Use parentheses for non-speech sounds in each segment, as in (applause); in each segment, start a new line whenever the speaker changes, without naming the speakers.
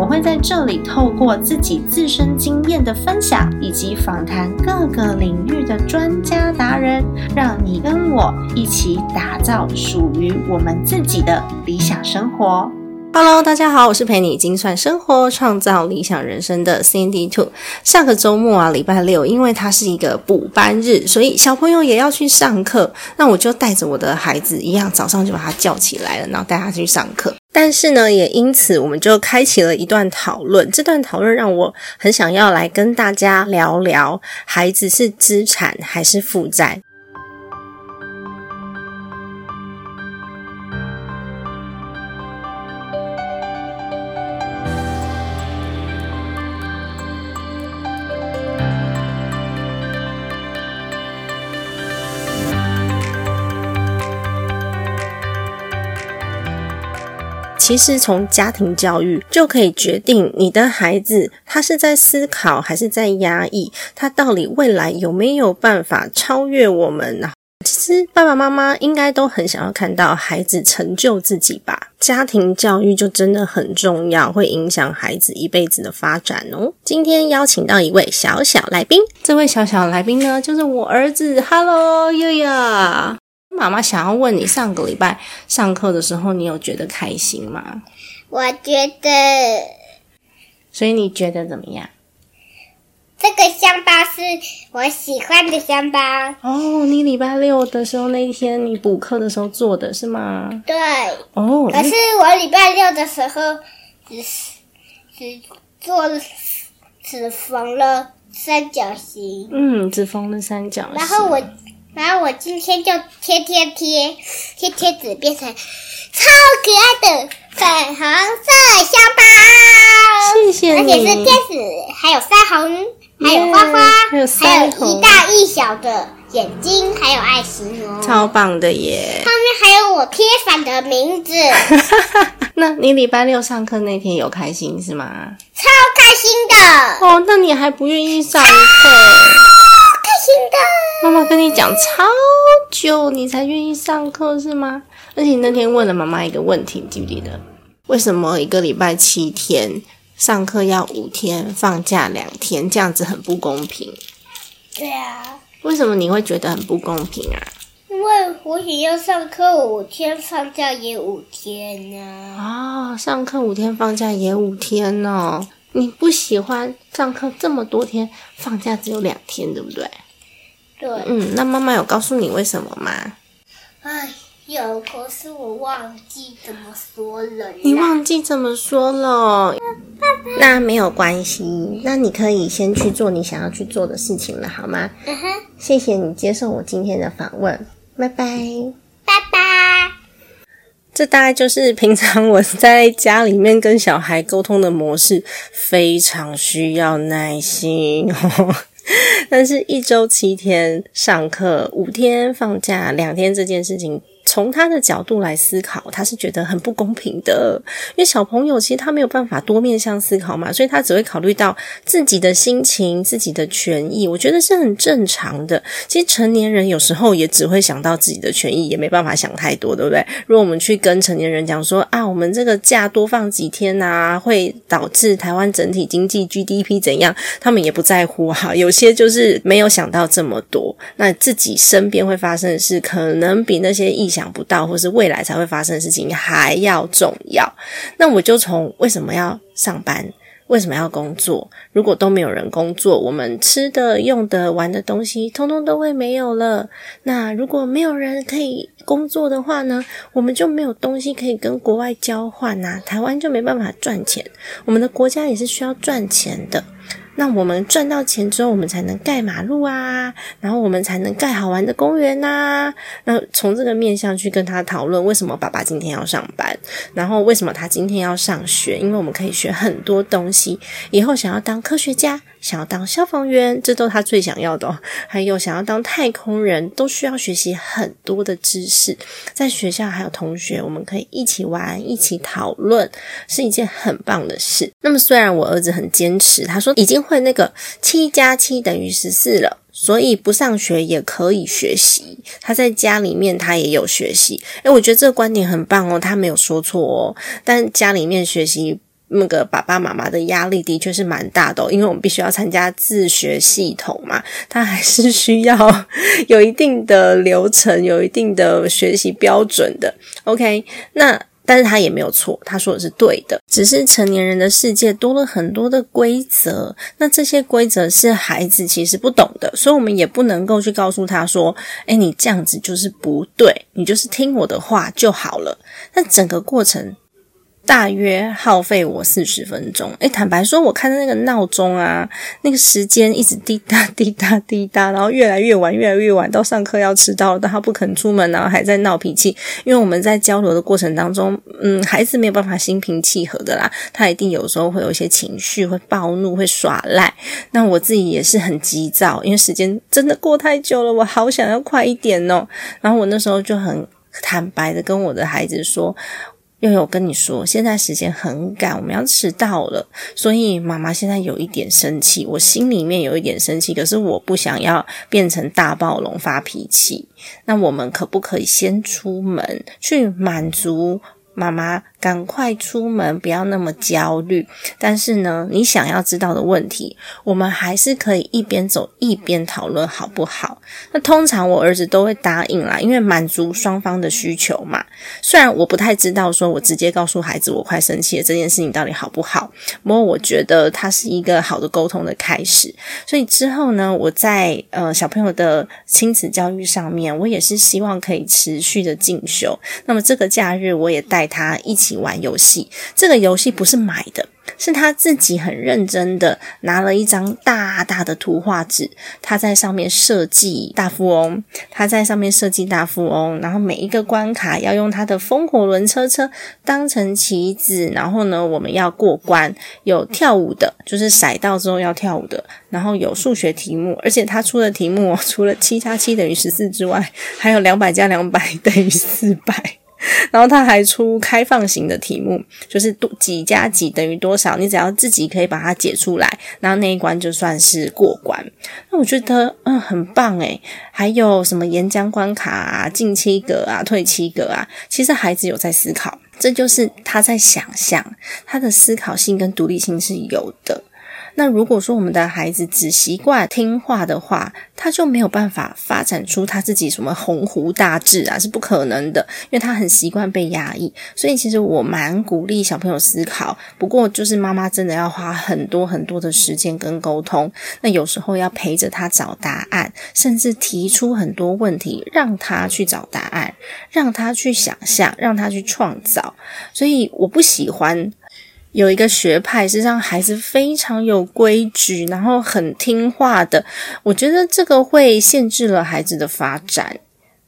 我会在这里透过自己自身经验的分享，以及访谈各个领域的专家达人，让你跟我一起打造属于我们自己的理想生活。Hello，大家好，我是陪你精算生活、创造理想人生的 Cindy Two。上个周末啊，礼拜六，因为它是一个补班日，所以小朋友也要去上课。那我就带着我的孩子一样，早上就把他叫起来了，然后带他去上课。但是呢，也因此我们就开启了一段讨论。这段讨论让我很想要来跟大家聊聊：孩子是资产还是负债？其实从家庭教育就可以决定你的孩子他是在思考还是在压抑，他到底未来有没有办法超越我们呢？其实爸爸妈妈应该都很想要看到孩子成就自己吧。家庭教育就真的很重要，会影响孩子一辈子的发展哦。今天邀请到一位小小来宾，这位小小来宾呢，就是我儿子。Hello，悠悠。妈妈想要问你，上个礼拜上课的时候，你有觉得开心吗？
我觉得，
所以你觉得怎么样？
这个香包是我喜欢的香包。
哦，你礼拜六的时候那一天你补课的时候做的是吗？
对。
哦。
可是我礼拜六的时候只是只做了只缝了三角形。
嗯，只缝了三角形。
然后我。然后我今天就贴贴贴贴贴纸，变成超可爱的粉红色香包。
谢谢
而且是天使，还有腮红，还有花花，
还有
还有一大一小的眼睛，还有爱心哦，
超棒的耶！
上面还有我贴反的名字。(laughs)
那你礼拜六上课那天有开心是吗？
超开心的
哦！那你还不愿意上课？(laughs)
开心的。
妈妈跟你讲超久，你才愿意上课是吗？而且你那天问了妈妈一个问题，记不记得？为什么一个礼拜七天上课要五天，放假两天，这样子很不公平？
对啊。
为什么你会觉得很不公平啊？
因为我也要上课五天，放假也五天呢。
啊，上课五天，放假也五天呢？你不喜欢上课这么多天，放假只有两天，对不对？
对，
嗯，那妈妈有告诉你为什么吗？
哎，有，可是我忘记怎么说了。
你忘记怎么说了？那没有关系，那你可以先去做你想要去做的事情了，好吗？
嗯哼，
谢谢你接受我今天的访问，拜拜，
拜拜。
这大概就是 (laughs) 平常我在家里面跟小孩沟通的模式，非常需要耐心哦。(laughs) 但是，一周七天上课，五天放假，两天这件事情。从他的角度来思考，他是觉得很不公平的，因为小朋友其实他没有办法多面向思考嘛，所以他只会考虑到自己的心情、自己的权益，我觉得是很正常的。其实成年人有时候也只会想到自己的权益，也没办法想太多，对不对？如果我们去跟成年人讲说啊，我们这个假多放几天啊，会导致台湾整体经济 GDP 怎样，他们也不在乎哈。有些就是没有想到这么多，那自己身边会发生的事，可能比那些意想。想不到，或是未来才会发生的事情还要重要。那我就从为什么要上班，为什么要工作？如果都没有人工作，我们吃的、用的、玩的东西，通通都会没有了。那如果没有人可以工作的话呢？我们就没有东西可以跟国外交换呐，台湾就没办法赚钱。我们的国家也是需要赚钱的。那我们赚到钱之后，我们才能盖马路啊，然后我们才能盖好玩的公园呐。那从这个面向去跟他讨论，为什么爸爸今天要上班，然后为什么他今天要上学？因为我们可以学很多东西，以后想要当科学家、想要当消防员，这都是他最想要的哦。(laughs) 还有想要当太空人，都需要学习很多的知识。在学校还有同学，我们可以一起玩，一起讨论，是一件很棒的事。那么虽然我儿子很坚持，他说已经会那个七加七等于十四了。所以不上学也可以学习，他在家里面他也有学习。诶，我觉得这个观点很棒哦，他没有说错哦。但家里面学习那个爸爸妈妈的压力的确是蛮大的，因为我们必须要参加自学系统嘛，他还是需要有一定的流程，有一定的学习标准的。OK，那。但是他也没有错，他说的是对的，只是成年人的世界多了很多的规则，那这些规则是孩子其实不懂的，所以我们也不能够去告诉他说：“哎，你这样子就是不对，你就是听我的话就好了。”那整个过程。大约耗费我四十分钟。诶，坦白说，我看那个闹钟啊，那个时间一直滴答 (laughs) 滴答滴答，然后越来越晚，越来越晚，到上课要迟到了，但他不肯出门，然后还在闹脾气。因为我们在交流的过程当中，嗯，孩子没有办法心平气和的啦，他一定有时候会有一些情绪，会暴怒，会耍赖。那我自己也是很急躁，因为时间真的过太久了，我好想要快一点哦。然后我那时候就很坦白的跟我的孩子说。又有跟你说，现在时间很赶，我们要迟到了，所以妈妈现在有一点生气，我心里面有一点生气，可是我不想要变成大暴龙发脾气。那我们可不可以先出门去满足妈妈？赶快出门，不要那么焦虑。但是呢，你想要知道的问题，我们还是可以一边走一边讨论，好不好？那通常我儿子都会答应啦，因为满足双方的需求嘛。虽然我不太知道，说我直接告诉孩子我快生气了这件事情到底好不好？不过我觉得它是一个好的沟通的开始。所以之后呢，我在呃小朋友的亲子教育上面，我也是希望可以持续的进修。那么这个假日，我也带他一起。玩游戏，这个游戏不是买的，是他自己很认真的拿了一张大大的图画纸，他在上面设计大富翁，他在上面设计大富翁，然后每一个关卡要用他的风火轮车车当成棋子，然后呢，我们要过关，有跳舞的，就是骰到之后要跳舞的，然后有数学题目，而且他出的题目除了七加七等于十四之外，还有两百加两百等于四百。(laughs) 然后他还出开放型的题目，就是多几加几等于多少，你只要自己可以把它解出来，然后那一关就算是过关。那我觉得嗯很棒诶，还有什么岩浆关卡啊、进七格啊、退七格啊，其实孩子有在思考，这就是他在想象，他的思考性跟独立性是有的。那如果说我们的孩子只习惯听话的话，他就没有办法发展出他自己什么鸿鹄大志啊，是不可能的，因为他很习惯被压抑。所以其实我蛮鼓励小朋友思考，不过就是妈妈真的要花很多很多的时间跟沟通。那有时候要陪着他找答案，甚至提出很多问题，让他去找答案，让他去想象，让他去创造。所以我不喜欢。有一个学派是让孩子非常有规矩，然后很听话的。我觉得这个会限制了孩子的发展。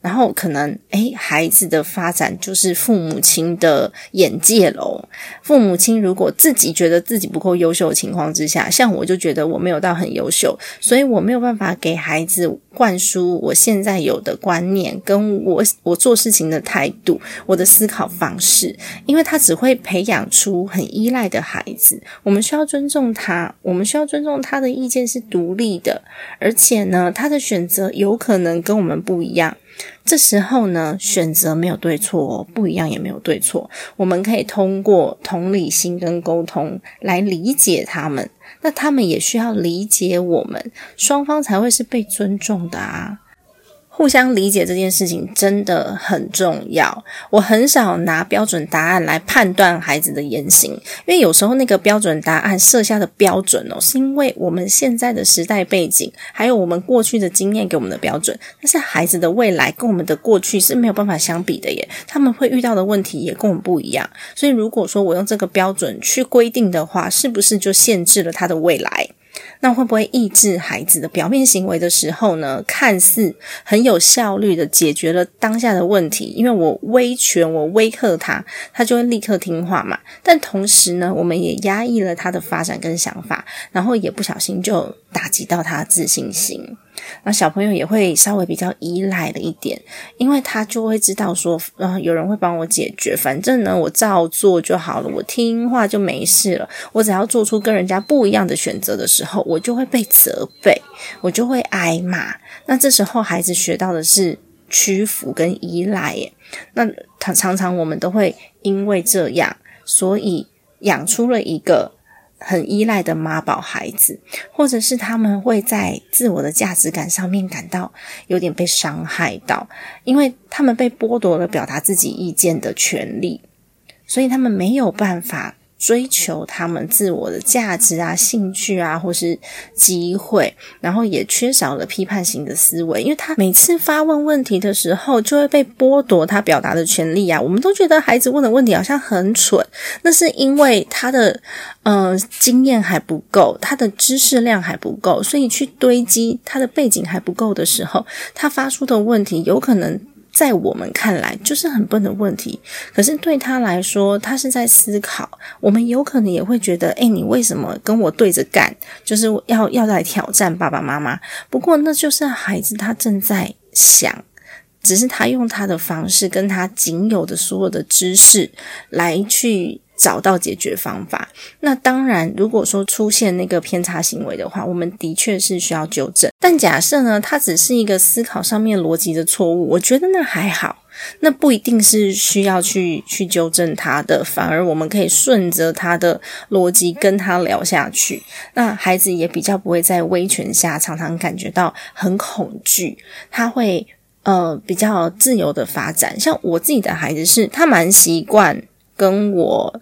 然后可能，诶，孩子的发展就是父母亲的眼界喽。父母亲如果自己觉得自己不够优秀的情况之下，像我就觉得我没有到很优秀，所以我没有办法给孩子灌输我现在有的观念，跟我我做事情的态度，我的思考方式，因为他只会培养出很依赖的孩子。我们需要尊重他，我们需要尊重他的意见是独立的，而且呢，他的选择有可能跟我们不一样。这时候呢，选择没有对错，不一样也没有对错。我们可以通过同理心跟沟通来理解他们，那他们也需要理解我们，双方才会是被尊重的啊。互相理解这件事情真的很重要。我很少拿标准答案来判断孩子的言行，因为有时候那个标准答案设下的标准哦，是因为我们现在的时代背景，还有我们过去的经验给我们的标准。但是孩子的未来跟我们的过去是没有办法相比的耶，他们会遇到的问题也跟我们不一样。所以如果说我用这个标准去规定的话，是不是就限制了他的未来？那会不会抑制孩子的表面行为的时候呢？看似很有效率的解决了当下的问题，因为我威权，我威吓他，他就会立刻听话嘛。但同时呢，我们也压抑了他的发展跟想法，然后也不小心就打击到他的自信心。那小朋友也会稍微比较依赖了一点，因为他就会知道说，呃，有人会帮我解决，反正呢，我照做就好了，我听话就没事了。我只要做出跟人家不一样的选择的时候，我就会被责备，我就会挨骂。那这时候孩子学到的是屈服跟依赖，耶。那他常常我们都会因为这样，所以养出了一个。很依赖的妈宝孩子，或者是他们会在自我的价值感上面感到有点被伤害到，因为他们被剥夺了表达自己意见的权利，所以他们没有办法。追求他们自我的价值啊、兴趣啊，或是机会，然后也缺少了批判型的思维，因为他每次发问问题的时候，就会被剥夺他表达的权利啊。我们都觉得孩子问的问题好像很蠢，那是因为他的呃经验还不够，他的知识量还不够，所以去堆积他的背景还不够的时候，他发出的问题有可能。在我们看来就是很笨的问题，可是对他来说，他是在思考。我们有可能也会觉得，诶，你为什么跟我对着干？就是要要来挑战爸爸妈妈。不过那就是孩子他正在想，只是他用他的方式，跟他仅有的所有的知识来去。找到解决方法。那当然，如果说出现那个偏差行为的话，我们的确是需要纠正。但假设呢，它只是一个思考上面逻辑的错误，我觉得那还好，那不一定是需要去去纠正他的，反而我们可以顺着他的逻辑跟他聊下去。那孩子也比较不会在威权下常常感觉到很恐惧，他会呃比较自由的发展。像我自己的孩子是，他蛮习惯跟我。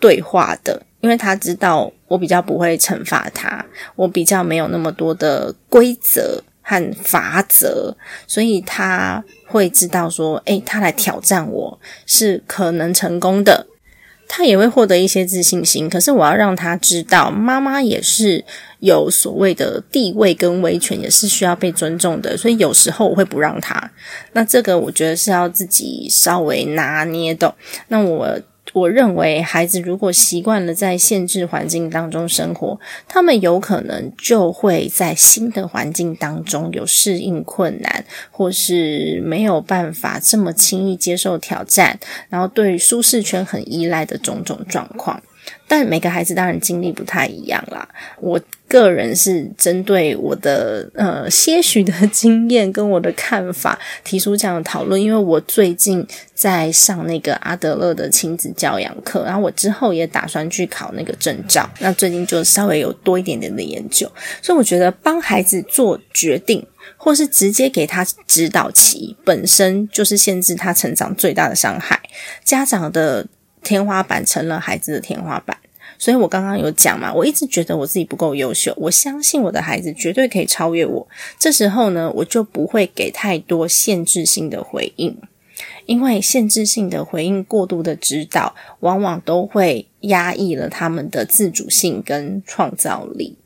对话的，因为他知道我比较不会惩罚他，我比较没有那么多的规则和法则，所以他会知道说，诶，他来挑战我是可能成功的，他也会获得一些自信心。可是我要让他知道，妈妈也是有所谓的地位跟威权，也是需要被尊重的，所以有时候我会不让他。那这个我觉得是要自己稍微拿捏的。那我。我认为，孩子如果习惯了在限制环境当中生活，他们有可能就会在新的环境当中有适应困难，或是没有办法这么轻易接受挑战，然后对舒适圈很依赖的种种状况。但每个孩子当然经历不太一样啦。我个人是针对我的呃些许的经验跟我的看法提出这样的讨论，因为我最近在上那个阿德勒的亲子教养课，然后我之后也打算去考那个证照。那最近就稍微有多一点点的研究，所以我觉得帮孩子做决定，或是直接给他指导期，本身就是限制他成长最大的伤害。家长的。天花板成了孩子的天花板，所以我刚刚有讲嘛，我一直觉得我自己不够优秀，我相信我的孩子绝对可以超越我。这时候呢，我就不会给太多限制性的回应，因为限制性的回应过度的指导，往往都会压抑了他们的自主性跟创造力。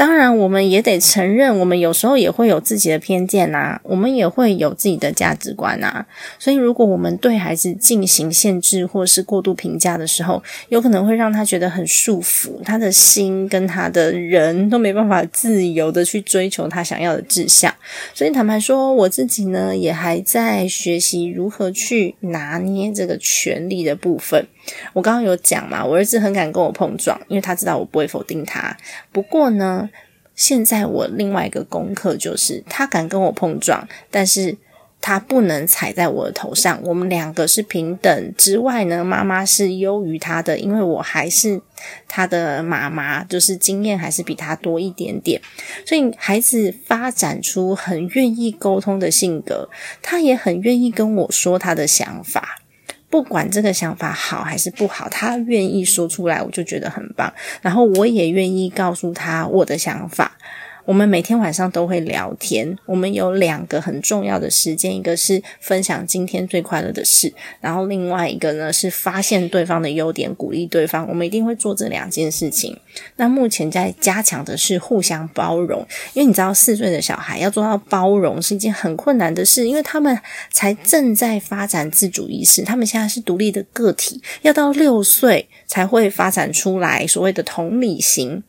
当然，我们也得承认，我们有时候也会有自己的偏见呐，我们也会有自己的价值观呐。所以，如果我们对孩子进行限制或是过度评价的时候，有可能会让他觉得很束缚，他的心跟他的人都没办法自由的去追求他想要的志向。所以，坦白说，我自己呢，也还在学习如何去拿捏这个权力的部分。我刚刚有讲嘛，我儿子很敢跟我碰撞，因为他知道我不会否定他。不过呢，现在我另外一个功课就是，他敢跟我碰撞，但是他不能踩在我的头上。我们两个是平等之外呢，妈妈是优于他的，因为我还是他的妈妈，就是经验还是比他多一点点。所以孩子发展出很愿意沟通的性格，他也很愿意跟我说他的想法。不管这个想法好还是不好，他愿意说出来，我就觉得很棒。然后我也愿意告诉他我的想法。我们每天晚上都会聊天，我们有两个很重要的时间，一个是分享今天最快乐的事，然后另外一个呢是发现对方的优点，鼓励对方。我们一定会做这两件事情。那目前在加强的是互相包容，因为你知道四岁的小孩要做到包容是一件很困难的事，因为他们才正在发展自主意识，他们现在是独立的个体，要到六岁才会发展出来所谓的同理心。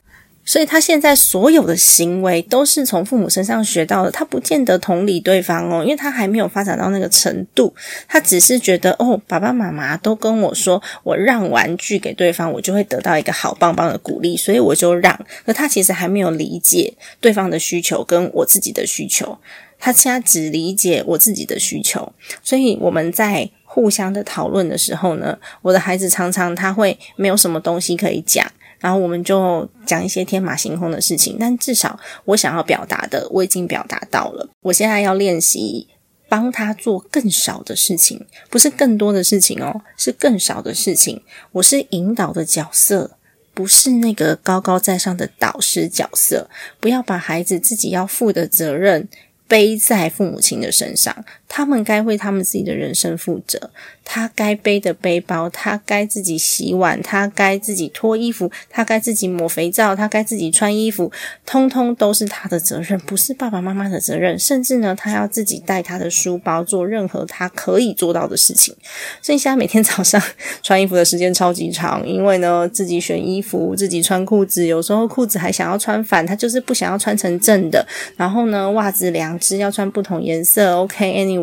所以他现在所有的行为都是从父母身上学到的，他不见得同理对方哦，因为他还没有发展到那个程度，他只是觉得哦，爸爸妈妈都跟我说，我让玩具给对方，我就会得到一个好棒棒的鼓励，所以我就让。可他其实还没有理解对方的需求跟我自己的需求，他现在只理解我自己的需求，所以我们在互相的讨论的时候呢，我的孩子常常他会没有什么东西可以讲。然后我们就讲一些天马行空的事情，但至少我想要表达的我已经表达到了。我现在要练习帮他做更少的事情，不是更多的事情哦，是更少的事情。我是引导的角色，不是那个高高在上的导师角色。不要把孩子自己要负的责任背在父母亲的身上，他们该为他们自己的人生负责。他该背的背包，他该自己洗碗，他该自己脱衣服，他该自己抹肥皂，他该自己穿衣服，通通都是他的责任，不是爸爸妈妈的责任。甚至呢，他要自己带他的书包，做任何他可以做到的事情。所以现在每天早上穿衣服的时间超级长，因为呢，自己选衣服，自己穿裤子，有时候裤子还想要穿反，他就是不想要穿成正的。然后呢，袜子两只要穿不同颜色。OK，Anyway，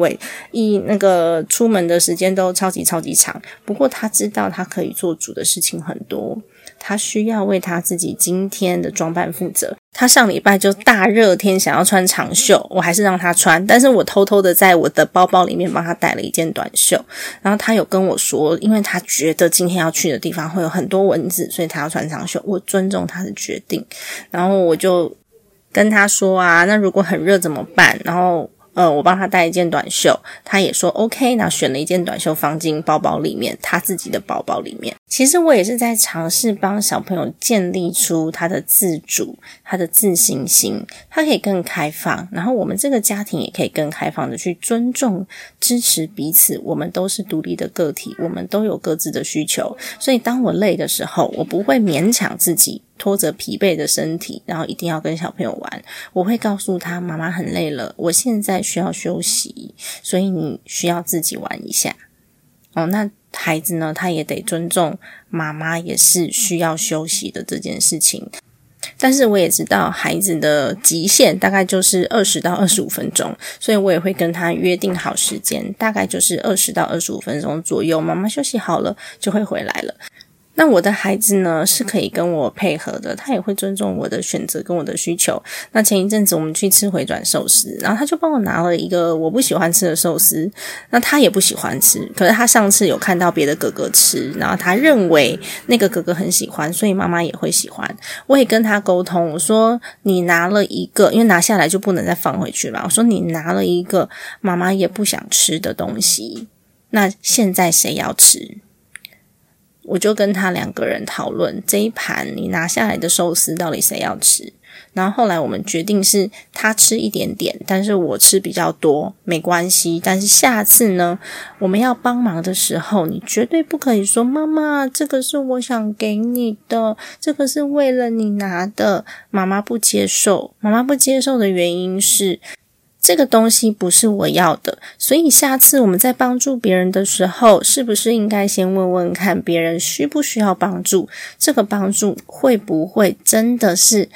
一那个出门的时间都。超级超级长，不过他知道他可以做主的事情很多，他需要为他自己今天的装扮负责。他上礼拜就大热天想要穿长袖，我还是让他穿，但是我偷偷的在我的包包里面帮他带了一件短袖。然后他有跟我说，因为他觉得今天要去的地方会有很多蚊子，所以他要穿长袖。我尊重他的决定，然后我就跟他说啊，那如果很热怎么办？然后。呃，我帮他带一件短袖，他也说 OK，那选了一件短袖放进包包里面，他自己的包包里面。其实我也是在尝试帮小朋友建立出他的自主、他的自信心，他可以更开放，然后我们这个家庭也可以更开放的去尊重、支持彼此。我们都是独立的个体，我们都有各自的需求，所以当我累的时候，我不会勉强自己。拖着疲惫的身体，然后一定要跟小朋友玩。我会告诉他，妈妈很累了，我现在需要休息，所以你需要自己玩一下。哦，那孩子呢？他也得尊重妈妈，也是需要休息的这件事情。但是我也知道孩子的极限大概就是二十到二十五分钟，所以我也会跟他约定好时间，大概就是二十到二十五分钟左右，妈妈休息好了就会回来了。那我的孩子呢是可以跟我配合的，他也会尊重我的选择跟我的需求。那前一阵子我们去吃回转寿司，然后他就帮我拿了一个我不喜欢吃的寿司，那他也不喜欢吃，可是他上次有看到别的哥哥吃，然后他认为那个哥哥很喜欢，所以妈妈也会喜欢。我也跟他沟通，我说你拿了一个，因为拿下来就不能再放回去了。我说你拿了一个妈妈也不想吃的东西，那现在谁要吃？我就跟他两个人讨论这一盘你拿下来的寿司到底谁要吃，然后后来我们决定是他吃一点点，但是我吃比较多，没关系。但是下次呢，我们要帮忙的时候，你绝对不可以说妈妈，这个是我想给你的，这个是为了你拿的，妈妈不接受。妈妈不接受的原因是。这个东西不是我要的，所以下次我们在帮助别人的时候，是不是应该先问问看别人需不需要帮助？这个帮助会不会真的是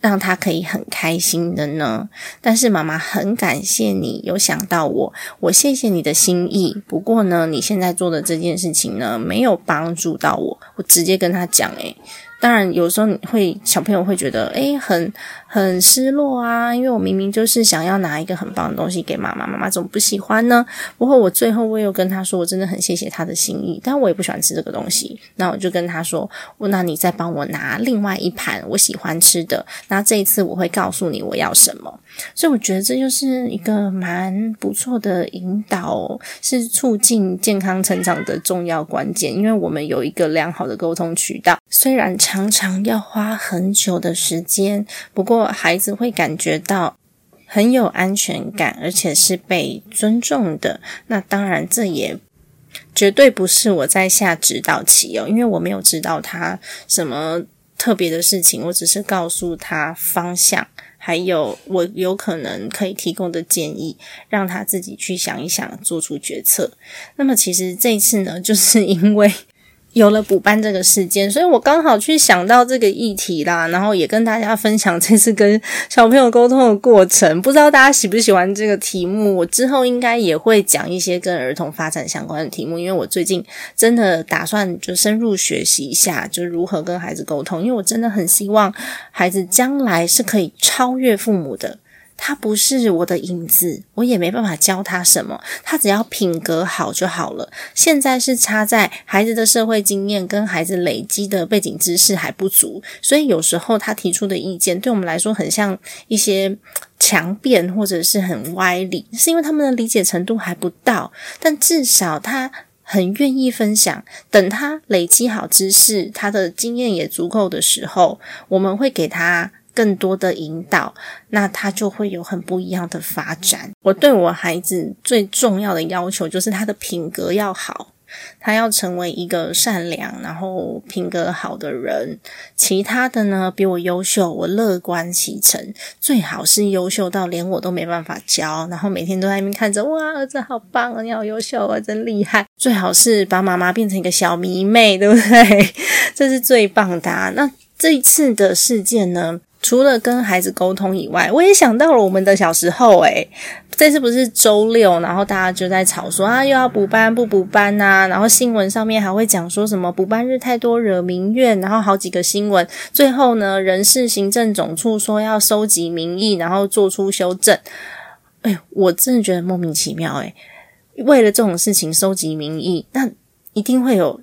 让他可以很开心的呢？但是妈妈很感谢你有想到我，我谢谢你的心意。不过呢，你现在做的这件事情呢，没有帮助到我。我直接跟他讲，诶当然有时候你会小朋友会觉得，诶很。很失落啊，因为我明明就是想要拿一个很棒的东西给妈妈，妈妈怎么不喜欢呢？不过我最后我有跟他说，我真的很谢谢他的心意，但我也不喜欢吃这个东西。那我就跟他说，那你再帮我拿另外一盘我喜欢吃的。那这一次我会告诉你我要什么。所以我觉得这就是一个蛮不错的引导，是促进健康成长的重要关键。因为我们有一个良好的沟通渠道。虽然常常要花很久的时间，不过孩子会感觉到很有安全感，而且是被尊重的。那当然，这也绝对不是我在下指导棋哦，因为我没有指导他什么特别的事情，我只是告诉他方向。还有我有可能可以提供的建议，让他自己去想一想，做出决策。那么其实这一次呢，(laughs) 就是因为。有了补班这个事件，所以我刚好去想到这个议题啦，然后也跟大家分享这次跟小朋友沟通的过程。不知道大家喜不喜欢这个题目？我之后应该也会讲一些跟儿童发展相关的题目，因为我最近真的打算就深入学习一下，就如何跟孩子沟通，因为我真的很希望孩子将来是可以超越父母的。他不是我的影子，我也没办法教他什么。他只要品格好就好了。现在是差在孩子的社会经验跟孩子累积的背景知识还不足，所以有时候他提出的意见对我们来说很像一些强辩或者是很歪理，是因为他们的理解程度还不到。但至少他很愿意分享。等他累积好知识，他的经验也足够的时候，我们会给他。更多的引导，那他就会有很不一样的发展。我对我孩子最重要的要求就是他的品格要好，他要成为一个善良然后品格好的人。其他的呢，比我优秀，我乐观其成。最好是优秀到连我都没办法教，然后每天都在那边看着，哇，儿子好棒啊，你好优秀啊，真厉害。最好是把妈妈变成一个小迷妹，对不对？(laughs) 这是最棒的。那这一次的事件呢？除了跟孩子沟通以外，我也想到了我们的小时候。诶，这次不是周六，然后大家就在吵说啊，又要补班不补班呐？然后新闻上面还会讲说什么补班日太多惹民怨，然后好几个新闻。最后呢，人事行政总处说要收集民意，然后做出修正。哎，我真的觉得莫名其妙。诶，为了这种事情收集民意，那一定会有。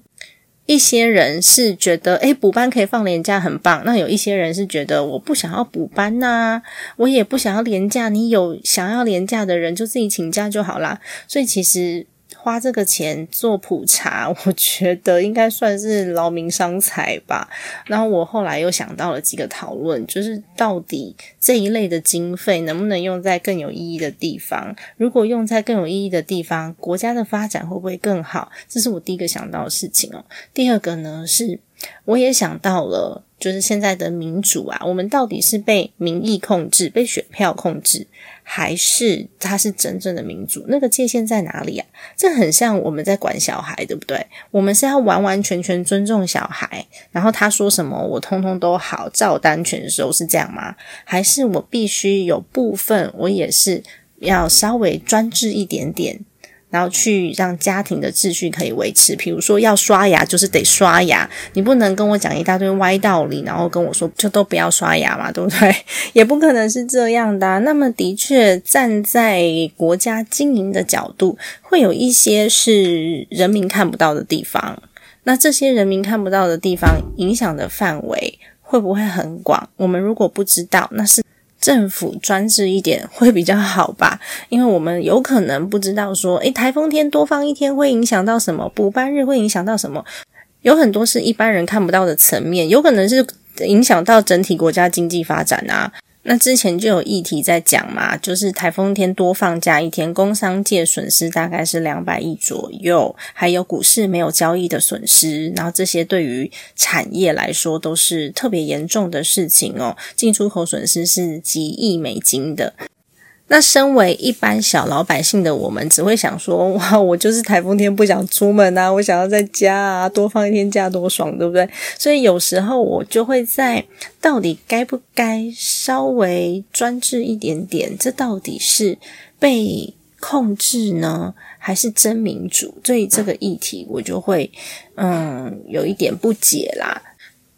一些人是觉得，诶补班可以放年假，很棒。那有一些人是觉得，我不想要补班呐，我也不想要年假。你有想要年假的人，就自己请假就好啦。所以其实。花这个钱做普查，(laughs) 我觉得应该算是劳民伤财吧。然后我后来又想到了几个讨论，就是到底这一类的经费能不能用在更有意义的地方？如果用在更有意义的地方，国家的发展会不会更好？这是我第一个想到的事情哦。第二个呢，是我也想到了，就是现在的民主啊，我们到底是被民意控制，被选票控制？还是他是真正的民主？那个界限在哪里啊？这很像我们在管小孩，对不对？我们是要完完全全尊重小孩，然后他说什么，我通通都好照单全收，是这样吗？还是我必须有部分，我也是要稍微专制一点点？然后去让家庭的秩序可以维持，比如说要刷牙，就是得刷牙，你不能跟我讲一大堆歪道理，然后跟我说就都不要刷牙嘛，对不对？(laughs) 也不可能是这样的。那么，的确站在国家经营的角度，会有一些是人民看不到的地方。那这些人民看不到的地方，影响的范围会不会很广？我们如果不知道，那是。政府专制一点会比较好吧，(laughs) 因为我们有可能不知道说，诶，台风天多放一天会影响到什么，补班日会影响到什么，有很多是一般人看不到的层面，有可能是影响到整体国家经济发展啊。那之前就有议题在讲嘛，就是台风天多放假一天，工商界损失大概是两百亿左右，还有股市没有交易的损失，然后这些对于产业来说都是特别严重的事情哦，进出口损失是几亿美金的。那身为一般小老百姓的我们，只会想说：(laughs) 哇，我就是台风天不想出门啊，我想要在家啊，多放一天假多爽，对不对？所以有时候我就会在到底该不该稍微专制一点点？这到底是被控制呢，还是真民主？所以这个议题，我就会嗯有一点不解啦。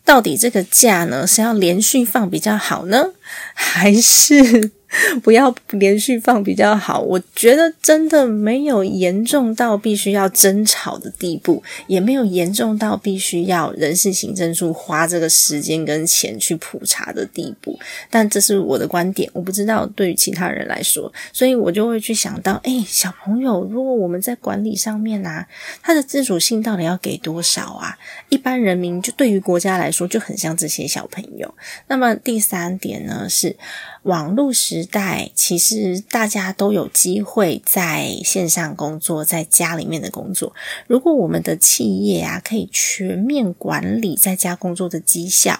到底这个假呢是要连续放比较好呢，还是？(laughs) 不要连续放比较好。我觉得真的没有严重到必须要争吵的地步，也没有严重到必须要人事行政处花这个时间跟钱去普查的地步。但这是我的观点，我不知道对于其他人来说，所以我就会去想到，哎，小朋友，如果我们在管理上面啊，他的自主性到底要给多少啊？一般人民就对于国家来说就很像这些小朋友。那么第三点呢是。网络时时代，其实大家都有机会在线上工作，在家里面的工作。如果我们的企业啊，可以全面管理在家工作的绩效，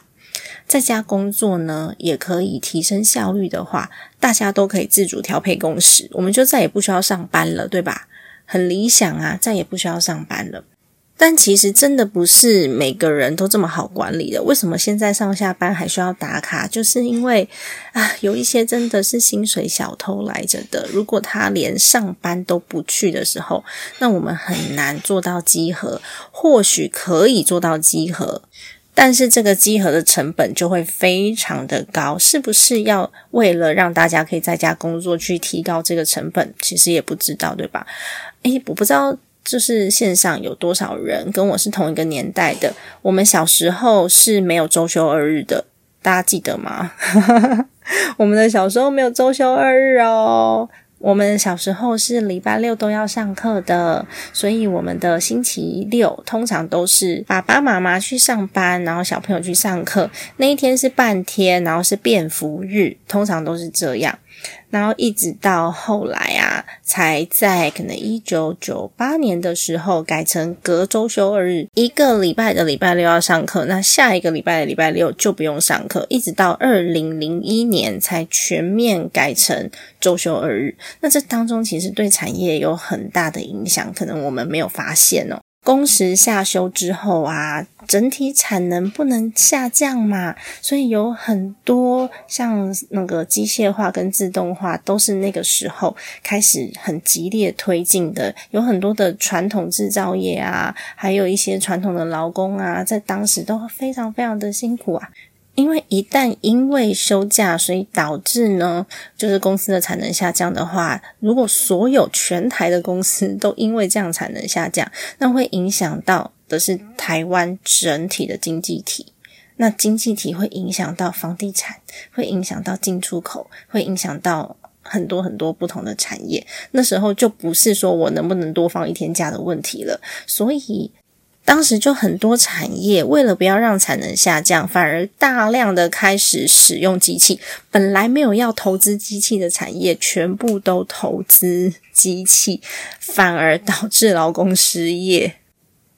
在家工作呢，也可以提升效率的话，大家都可以自主调配工时，我们就再也不需要上班了，对吧？很理想啊，再也不需要上班了。但其实真的不是每个人都这么好管理的。为什么现在上下班还需要打卡？就是因为啊，有一些真的是薪水小偷来着的。如果他连上班都不去的时候，那我们很难做到集合。或许可以做到集合，但是这个集合的成本就会非常的高。是不是要为了让大家可以在家工作去提高这个成本？其实也不知道，对吧？诶，我不知道。就是线上有多少人跟我是同一个年代的？我们小时候是没有周休二日的，大家记得吗？(laughs) 我们的小时候没有周休二日哦。我们小时候是礼拜六都要上课的，所以我们的星期六通常都是爸爸妈妈去上班，然后小朋友去上课。那一天是半天，然后是便服日，通常都是这样。然后一直到后来啊，才在可能一九九八年的时候改成隔周休二日，一个礼拜的礼拜六要上课，那下一个礼拜的礼拜六就不用上课，一直到二零零一年才全面改成周休二日。那这当中其实对产业有很大的影响，可能我们没有发现哦。工时下修之后啊，整体产能不能下降嘛？所以有很多像那个机械化跟自动化，都是那个时候开始很激烈推进的。有很多的传统制造业啊，还有一些传统的劳工啊，在当时都非常非常的辛苦啊。因为一旦因为休假，所以导致呢，就是公司的产能下降的话，如果所有全台的公司都因为这样产能下降，那会影响到的是台湾整体的经济体。那经济体会影响到房地产，会影响到进出口，会影响到很多很多不同的产业。那时候就不是说我能不能多放一天假的问题了，所以。当时就很多产业为了不要让产能下降，反而大量的开始使用机器。本来没有要投资机器的产业，全部都投资机器，反而导致劳工失业。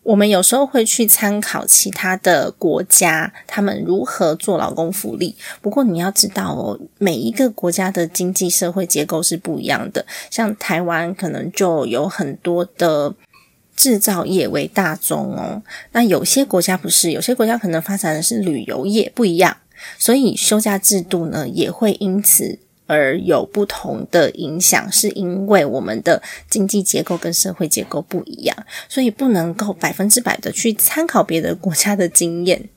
我们有时候会去参考其他的国家，他们如何做劳工福利。不过你要知道哦，每一个国家的经济社会结构是不一样的。像台湾可能就有很多的。制造业为大宗哦，那有些国家不是，有些国家可能发展的是旅游业，不一样，所以休假制度呢也会因此而有不同的影响，是因为我们的经济结构跟社会结构不一样，所以不能够百分之百的去参考别的国家的经验。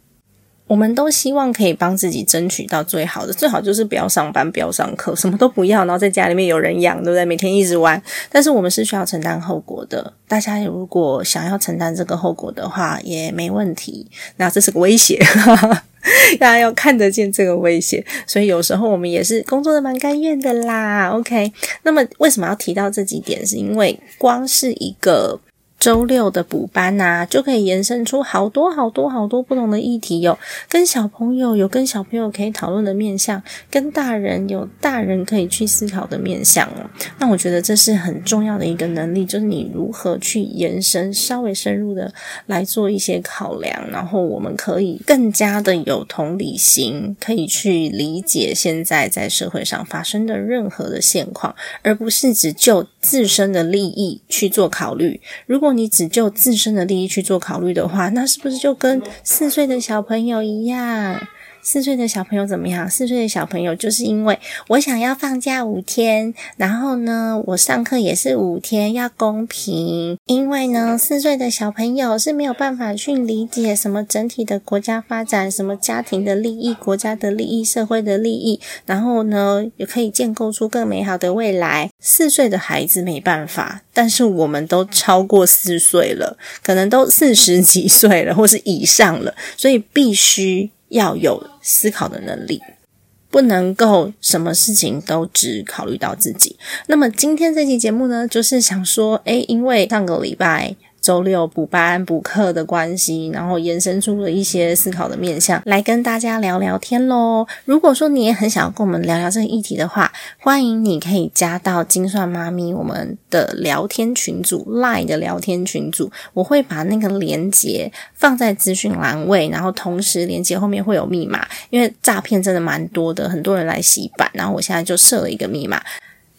我们都希望可以帮自己争取到最好的，最好就是不要上班，不要上课，什么都不要，然后在家里面有人养，对不对？每天一直玩。但是我们是需要承担后果的。大家如果想要承担这个后果的话，也没问题。那这是个威胁，(laughs) 大家要看得见这个威胁。所以有时候我们也是工作的蛮甘愿的啦。OK，那么为什么要提到这几点？是因为光是一个。周六的补班呐，就可以延伸出好多好多好多不同的议题哟。跟小朋友有跟小朋友可以讨论的面向，跟大人有大人可以去思考的面向哦。那我觉得这是很重要的一个能力，就是你如何去延伸，稍微深入的来做一些考量，然后我们可以更加的有同理心，可以去理解现在在社会上发生的任何的现况，而不是只就自身的利益去做考虑。如果如果你只就自身的利益去做考虑的话，那是不是就跟四岁的小朋友一样？四岁的小朋友怎么样？四岁的小朋友就是因为我想要放假五天，然后呢，我上课也是五天，要公平。因为呢，四岁的小朋友是没有办法去理解什么整体的国家发展，什么家庭的利益、国家的利益、社会的利益，然后呢，也可以建构出更美好的未来。四岁的孩子没办法，但是我们都超过四岁了，可能都四十几岁了，或是以上了，所以必须要有思考的能力，不能够什么事情都只考虑到自己。那么今天这期节目呢，就是想说，诶，因为上个礼拜。周六补班补课的关系，然后延伸出了一些思考的面向，来跟大家聊聊天喽。如果说你也很想要跟我们聊聊这个议题的话，欢迎你可以加到金算妈咪我们的聊天群组 Line 的聊天群组，我会把那个连接放在资讯栏位，然后同时连接后面会有密码，因为诈骗真的蛮多的，很多人来洗版，然后我现在就设了一个密码，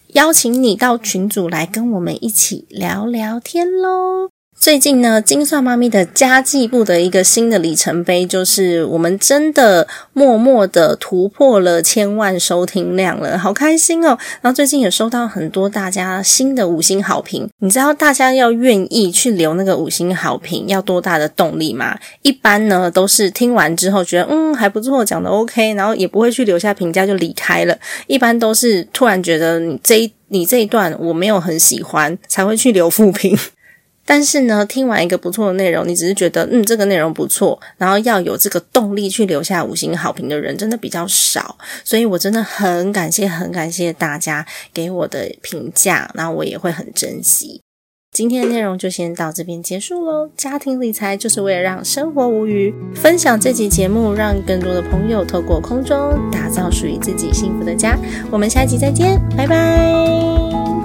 邀请你到群组来跟我们一起聊聊天喽。最近呢，金算妈咪的家计部的一个新的里程碑，就是我们真的默默的突破了千万收听量了，好开心哦！然后最近也收到很多大家新的五星好评。你知道大家要愿意去留那个五星好评，要多大的动力吗？一般呢都是听完之后觉得嗯还不错，讲的 OK，然后也不会去留下评价就离开了。一般都是突然觉得你这一你这一段我没有很喜欢，才会去留负评。但是呢，听完一个不错的内容，你只是觉得嗯这个内容不错，然后要有这个动力去留下五星好评的人真的比较少，所以我真的很感谢很感谢大家给我的评价，然后我也会很珍惜。今天的内容就先到这边结束喽。家庭理财就是为了让生活无虞，分享这集节目，让更多的朋友透过空中打造属于自己幸福的家。我们下期再见，拜拜。